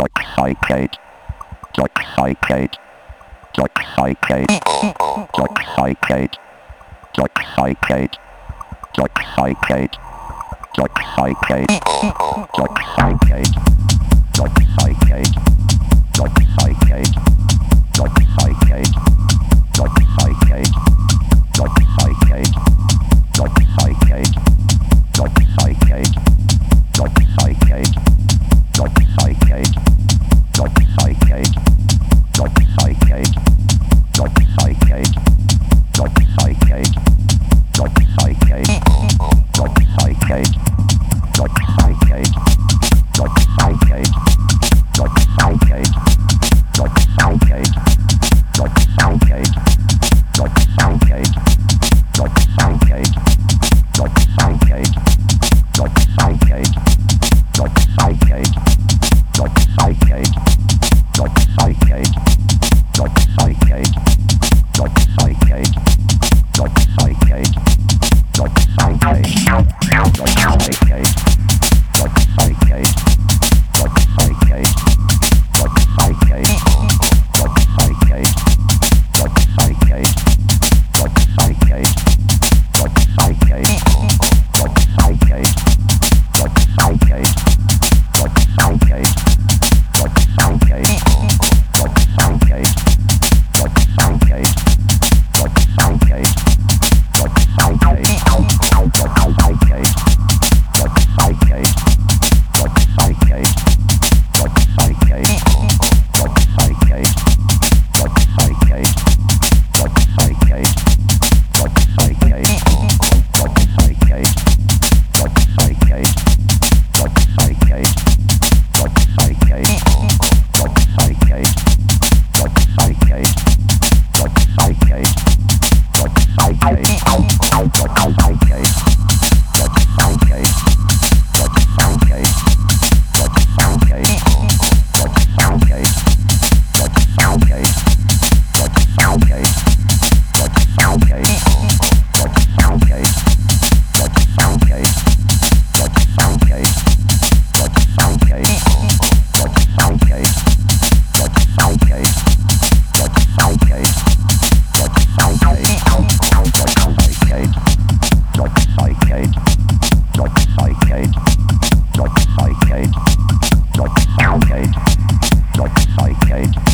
Duck psychate. Toxicate. Duck psychate. Duck psychate. Toxicate. Duck psychate. Toxicate. Duck psychate. Duck psychate. Duck psychate. Duck psychate. Communication. decade.